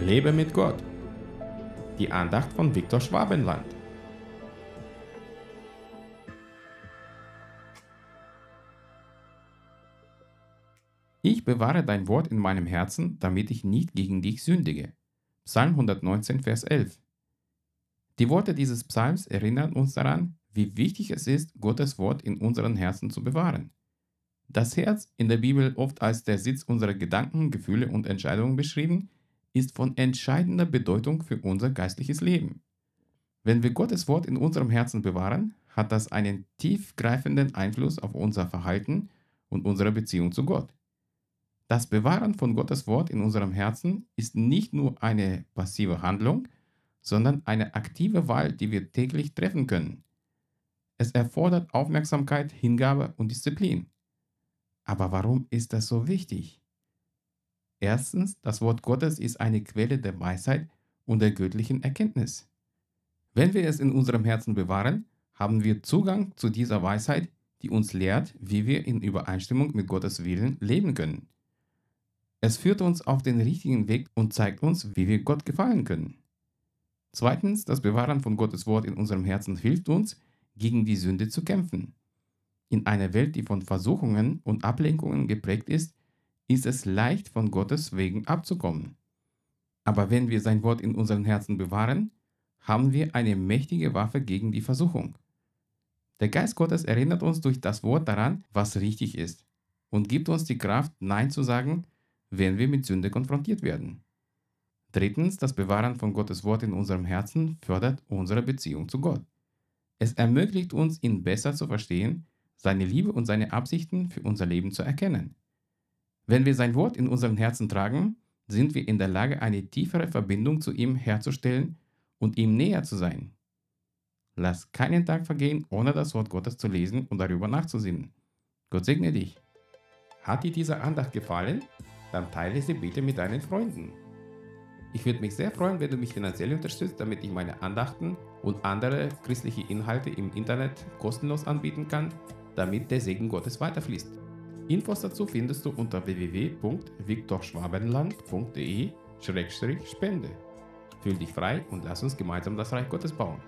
Lebe mit Gott. Die Andacht von Viktor Schwabenland. Ich bewahre dein Wort in meinem Herzen, damit ich nicht gegen dich sündige. Psalm 119, Vers 11. Die Worte dieses Psalms erinnern uns daran, wie wichtig es ist, Gottes Wort in unseren Herzen zu bewahren. Das Herz, in der Bibel oft als der Sitz unserer Gedanken, Gefühle und Entscheidungen beschrieben, ist von entscheidender Bedeutung für unser geistliches Leben. Wenn wir Gottes Wort in unserem Herzen bewahren, hat das einen tiefgreifenden Einfluss auf unser Verhalten und unsere Beziehung zu Gott. Das Bewahren von Gottes Wort in unserem Herzen ist nicht nur eine passive Handlung, sondern eine aktive Wahl, die wir täglich treffen können. Es erfordert Aufmerksamkeit, Hingabe und Disziplin. Aber warum ist das so wichtig? Erstens, das Wort Gottes ist eine Quelle der Weisheit und der göttlichen Erkenntnis. Wenn wir es in unserem Herzen bewahren, haben wir Zugang zu dieser Weisheit, die uns lehrt, wie wir in Übereinstimmung mit Gottes Willen leben können. Es führt uns auf den richtigen Weg und zeigt uns, wie wir Gott gefallen können. Zweitens, das Bewahren von Gottes Wort in unserem Herzen hilft uns, gegen die Sünde zu kämpfen. In einer Welt, die von Versuchungen und Ablenkungen geprägt ist, ist es leicht, von Gottes Wegen abzukommen. Aber wenn wir sein Wort in unseren Herzen bewahren, haben wir eine mächtige Waffe gegen die Versuchung. Der Geist Gottes erinnert uns durch das Wort daran, was richtig ist und gibt uns die Kraft, Nein zu sagen, wenn wir mit Sünde konfrontiert werden. Drittens, das Bewahren von Gottes Wort in unserem Herzen fördert unsere Beziehung zu Gott. Es ermöglicht uns, ihn besser zu verstehen seine Liebe und seine Absichten für unser Leben zu erkennen. Wenn wir sein Wort in unseren Herzen tragen, sind wir in der Lage, eine tiefere Verbindung zu ihm herzustellen und ihm näher zu sein. Lass keinen Tag vergehen, ohne das Wort Gottes zu lesen und darüber nachzusinnen. Gott segne dich. Hat dir diese Andacht gefallen? Dann teile sie bitte mit deinen Freunden. Ich würde mich sehr freuen, wenn du mich finanziell unterstützt, damit ich meine Andachten und andere christliche Inhalte im Internet kostenlos anbieten kann damit der Segen Gottes weiterfließt. Infos dazu findest du unter www.viktorschwabenland.de-spende. Fühl dich frei und lass uns gemeinsam das Reich Gottes bauen.